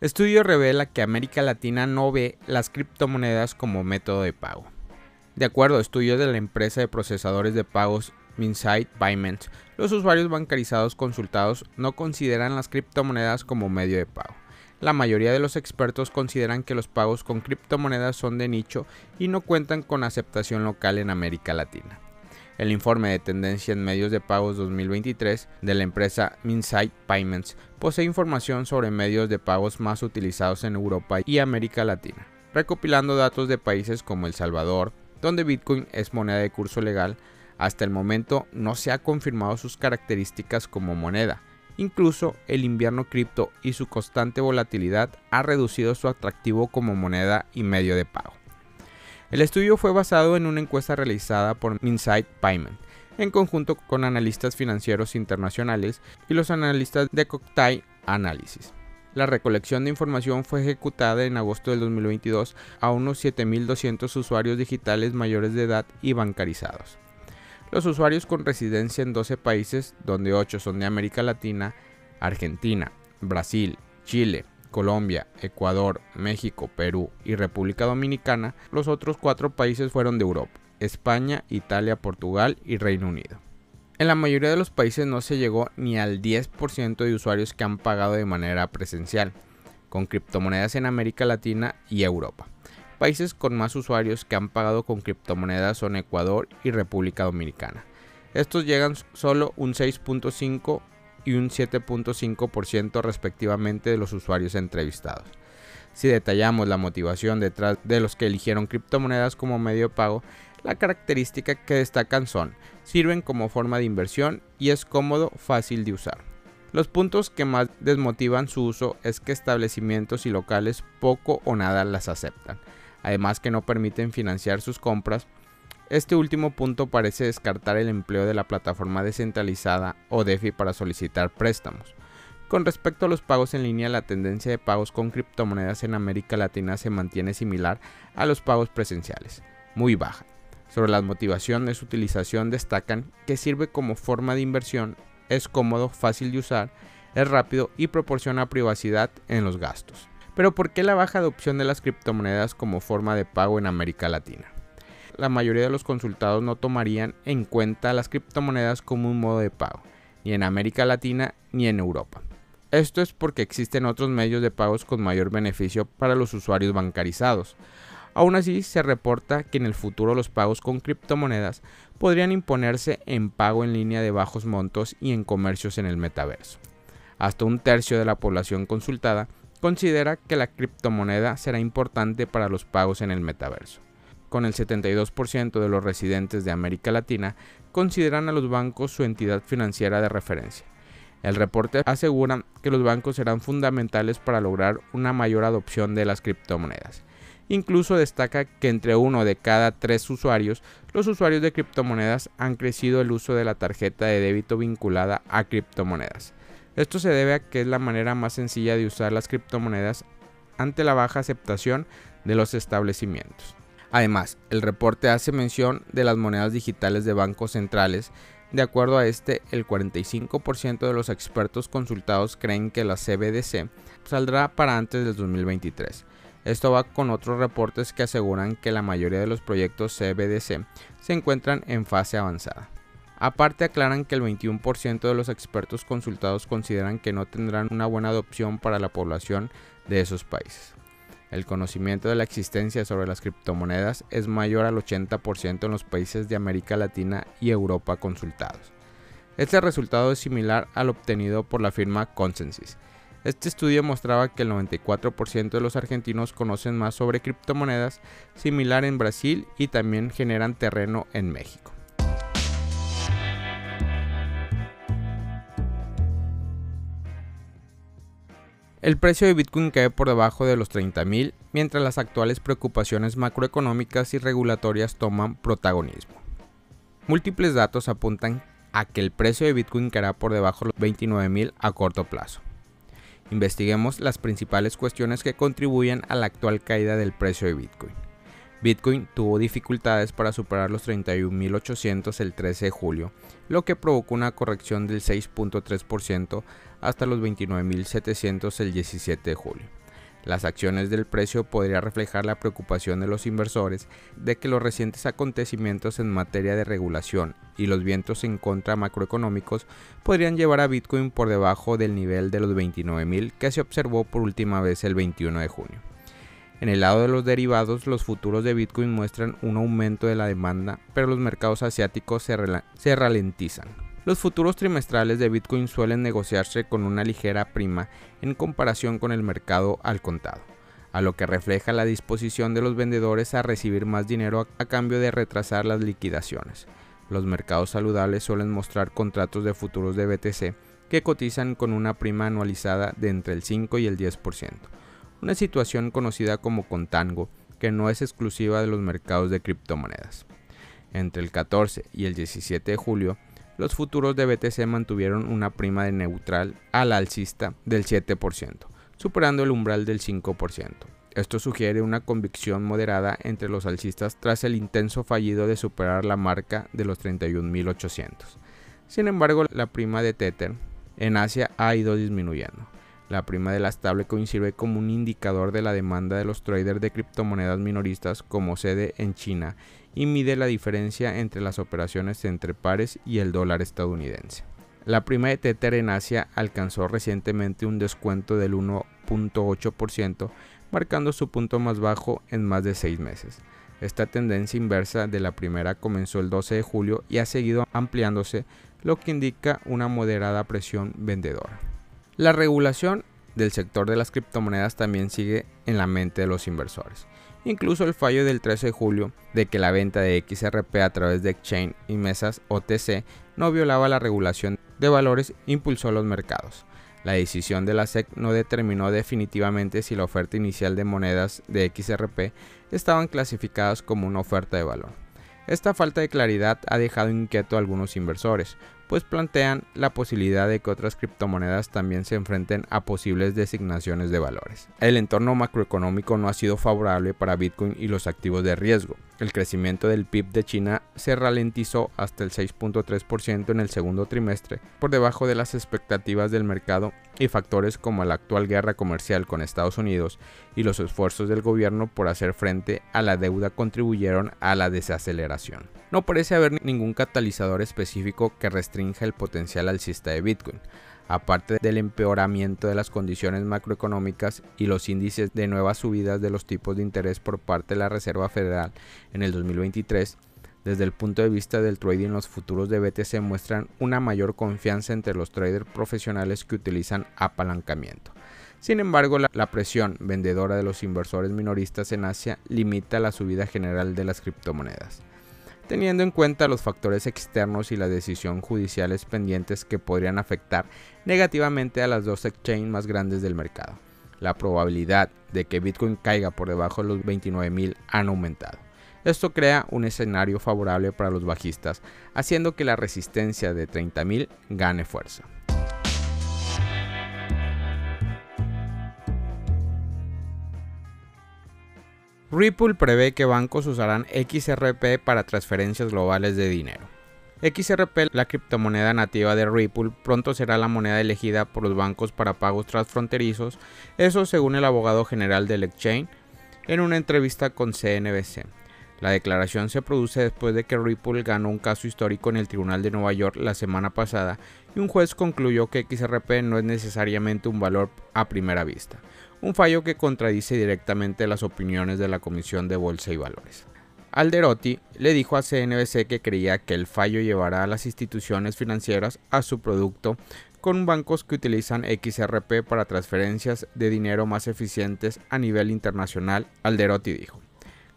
Estudio revela que América Latina no ve las criptomonedas como método de pago. De acuerdo a estudios de la empresa de procesadores de pagos Minsight Payments, los usuarios bancarizados consultados no consideran las criptomonedas como medio de pago. La mayoría de los expertos consideran que los pagos con criptomonedas son de nicho y no cuentan con aceptación local en América Latina. El informe de tendencia en medios de pagos 2023 de la empresa Minsight Payments posee información sobre medios de pagos más utilizados en Europa y América Latina, recopilando datos de países como El Salvador, donde Bitcoin es moneda de curso legal. Hasta el momento no se ha confirmado sus características como moneda. Incluso el invierno cripto y su constante volatilidad ha reducido su atractivo como moneda y medio de pago. El estudio fue basado en una encuesta realizada por Insight Payment, en conjunto con analistas financieros internacionales y los analistas de Cocktail Analysis. La recolección de información fue ejecutada en agosto del 2022 a unos 7.200 usuarios digitales mayores de edad y bancarizados. Los usuarios con residencia en 12 países, donde 8 son de América Latina, Argentina, Brasil, Chile, Colombia, Ecuador, México, Perú y República Dominicana, los otros cuatro países fueron de Europa, España, Italia, Portugal y Reino Unido. En la mayoría de los países no se llegó ni al 10% de usuarios que han pagado de manera presencial, con criptomonedas en América Latina y Europa. Países con más usuarios que han pagado con criptomonedas son Ecuador y República Dominicana. Estos llegan solo un 6.5 y un 7.5% respectivamente de los usuarios entrevistados. Si detallamos la motivación detrás de los que eligieron criptomonedas como medio de pago, la característica que destacan son, sirven como forma de inversión y es cómodo, fácil de usar. Los puntos que más desmotivan su uso es que establecimientos y locales poco o nada las aceptan, además que no permiten financiar sus compras este último punto parece descartar el empleo de la plataforma descentralizada o DeFi para solicitar préstamos. Con respecto a los pagos en línea, la tendencia de pagos con criptomonedas en América Latina se mantiene similar a los pagos presenciales, muy baja. Sobre la motivación de su utilización destacan que sirve como forma de inversión, es cómodo, fácil de usar, es rápido y proporciona privacidad en los gastos. Pero ¿por qué la baja adopción de las criptomonedas como forma de pago en América Latina? La mayoría de los consultados no tomarían en cuenta las criptomonedas como un modo de pago, ni en América Latina ni en Europa. Esto es porque existen otros medios de pagos con mayor beneficio para los usuarios bancarizados. Aún así, se reporta que en el futuro los pagos con criptomonedas podrían imponerse en pago en línea de bajos montos y en comercios en el metaverso. Hasta un tercio de la población consultada considera que la criptomoneda será importante para los pagos en el metaverso con el 72% de los residentes de América Latina consideran a los bancos su entidad financiera de referencia. El reporte asegura que los bancos serán fundamentales para lograr una mayor adopción de las criptomonedas. Incluso destaca que entre uno de cada tres usuarios, los usuarios de criptomonedas han crecido el uso de la tarjeta de débito vinculada a criptomonedas. Esto se debe a que es la manera más sencilla de usar las criptomonedas ante la baja aceptación de los establecimientos. Además, el reporte hace mención de las monedas digitales de bancos centrales. De acuerdo a este, el 45% de los expertos consultados creen que la CBDC saldrá para antes del 2023. Esto va con otros reportes que aseguran que la mayoría de los proyectos CBDC se encuentran en fase avanzada. Aparte aclaran que el 21% de los expertos consultados consideran que no tendrán una buena adopción para la población de esos países. El conocimiento de la existencia sobre las criptomonedas es mayor al 80% en los países de América Latina y Europa consultados. Este resultado es similar al obtenido por la firma Consensus. Este estudio mostraba que el 94% de los argentinos conocen más sobre criptomonedas, similar en Brasil y también generan terreno en México. El precio de Bitcoin cae por debajo de los 30.000, mientras las actuales preocupaciones macroeconómicas y regulatorias toman protagonismo. Múltiples datos apuntan a que el precio de Bitcoin caerá por debajo de los 29.000 a corto plazo. Investiguemos las principales cuestiones que contribuyen a la actual caída del precio de Bitcoin. Bitcoin tuvo dificultades para superar los 31.800 el 13 de julio, lo que provocó una corrección del 6.3% hasta los 29.700 el 17 de julio. Las acciones del precio podría reflejar la preocupación de los inversores de que los recientes acontecimientos en materia de regulación y los vientos en contra macroeconómicos podrían llevar a Bitcoin por debajo del nivel de los 29.000 que se observó por última vez el 21 de junio. En el lado de los derivados, los futuros de Bitcoin muestran un aumento de la demanda, pero los mercados asiáticos se, ralentizan. Los futuros trimestrales de Bitcoin suelen negociarse con una ligera prima en comparación con el mercado al contado, a lo que refleja la disposición de los vendedores a recibir más dinero a cambio de retrasar las liquidaciones. Los mercados saludables suelen mostrar contratos de futuros de BTC que cotizan con una prima anualizada de entre el 5 y el 10%, una situación conocida como contango que no es exclusiva de los mercados de criptomonedas. Entre el 14 y el 17 de julio, los futuros de BTC mantuvieron una prima de neutral al alcista del 7%, superando el umbral del 5%. Esto sugiere una convicción moderada entre los alcistas tras el intenso fallido de superar la marca de los 31.800. Sin embargo, la prima de Tether en Asia ha ido disminuyendo. La prima de la stablecoin sirve como un indicador de la demanda de los traders de criptomonedas minoristas como sede en China y mide la diferencia entre las operaciones entre pares y el dólar estadounidense. La prima de Tether en Asia alcanzó recientemente un descuento del 1.8%, marcando su punto más bajo en más de seis meses. Esta tendencia inversa de la primera comenzó el 12 de julio y ha seguido ampliándose, lo que indica una moderada presión vendedora. La regulación del sector de las criptomonedas también sigue en la mente de los inversores. Incluso el fallo del 13 de julio de que la venta de XRP a través de exchange y mesas OTC no violaba la regulación de valores impulsó los mercados. La decisión de la SEC no determinó definitivamente si la oferta inicial de monedas de XRP estaban clasificadas como una oferta de valor. Esta falta de claridad ha dejado inquieto a algunos inversores, pues plantean la posibilidad de que otras criptomonedas también se enfrenten a posibles designaciones de valores. El entorno macroeconómico no ha sido favorable para Bitcoin y los activos de riesgo. El crecimiento del PIB de China se ralentizó hasta el 6.3% en el segundo trimestre, por debajo de las expectativas del mercado y factores como la actual guerra comercial con Estados Unidos y los esfuerzos del gobierno por hacer frente a la deuda contribuyeron a la desaceleración. No parece haber ningún catalizador específico que restrinja el potencial alcista de Bitcoin, aparte del empeoramiento de las condiciones macroeconómicas y los índices de nuevas subidas de los tipos de interés por parte de la Reserva Federal en el 2023. Desde el punto de vista del trading, los futuros de BTC muestran una mayor confianza entre los traders profesionales que utilizan apalancamiento. Sin embargo, la, la, presión vendedora de los inversores minoristas en Asia limita la subida general de las criptomonedas teniendo en cuenta los factores externos y las decisiones judiciales pendientes que podrían afectar negativamente a las dos exchanges más grandes del mercado. La probabilidad de que Bitcoin caiga por debajo de los 29.000 han aumentado. Esto crea un escenario favorable para los bajistas, haciendo que la resistencia de 30.000 gane fuerza. Ripple prevé que bancos usarán XRP para transferencias globales de dinero. XRP, la criptomoneda nativa de Ripple, pronto será la moneda elegida por los bancos para pagos transfronterizos, eso según el abogado general del exchange en una entrevista con CNBC. La declaración se produce después de que Ripple ganó un caso histórico en el Tribunal de Nueva York la semana pasada y un juez concluyó que XRP no es necesariamente un valor a primera vista un fallo que contradice directamente las opiniones de la Comisión de Bolsa y Valores. Alderotti le dijo a CNBC que creía que el fallo llevará a las instituciones financieras a su producto con bancos que utilizan XRP para transferencias de dinero más eficientes a nivel internacional, Alderotti dijo.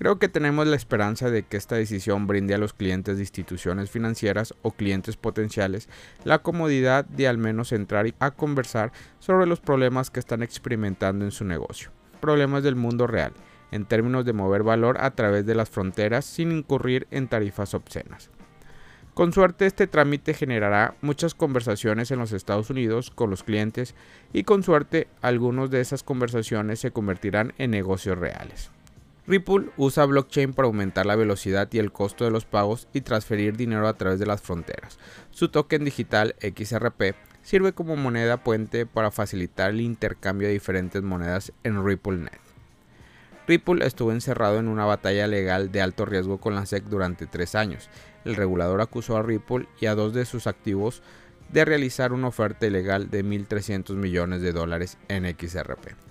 Creo que tenemos la esperanza de que esta decisión brinde a los clientes de instituciones financieras o clientes potenciales la comodidad de al menos entrar a conversar sobre los problemas que están experimentando en su negocio. Problemas del mundo real, en términos de mover valor a través de las fronteras sin incurrir en tarifas obscenas. Con suerte este trámite generará muchas conversaciones en los Estados Unidos con los clientes y con suerte algunas de esas conversaciones se convertirán en negocios reales. Ripple usa blockchain para aumentar la velocidad y el costo de los pagos y transferir dinero a través de las fronteras. Su token digital XRP sirve como moneda puente para facilitar el intercambio de diferentes monedas en RippleNet. Ripple estuvo encerrado en una batalla legal de alto riesgo con la SEC durante tres años. El regulador acusó a Ripple y a dos de sus activos de realizar una oferta ilegal de 1.300 millones de dólares en XRP.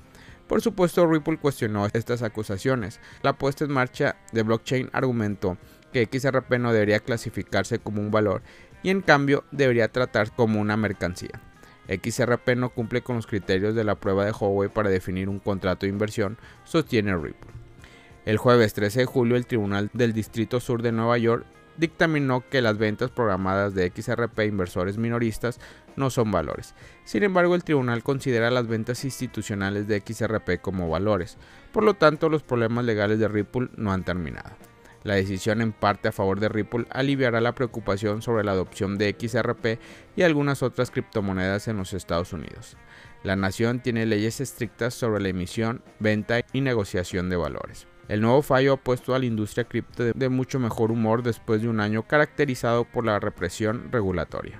Por supuesto, Ripple cuestionó estas acusaciones. La puesta en marcha de blockchain argumentó que XRP no debería clasificarse como un valor y en cambio debería tratarse como una mercancía. XRP no cumple con los criterios de la prueba de Huawei para definir un contrato de inversión, sostiene Ripple. El jueves 13 de julio el Tribunal del Distrito Sur de Nueva York dictaminó que las ventas programadas de XRP a inversores minoristas no son valores. Sin embargo, el tribunal considera las ventas institucionales de XRP como valores, por lo tanto los problemas legales de Ripple no han terminado. La decisión en parte a favor de Ripple aliviará la preocupación sobre la adopción de XRP y algunas otras criptomonedas en los Estados Unidos. La nación tiene leyes estrictas sobre la emisión, venta y negociación de valores. El nuevo fallo ha puesto a la industria cripto de mucho mejor humor después de un año caracterizado por la represión regulatoria.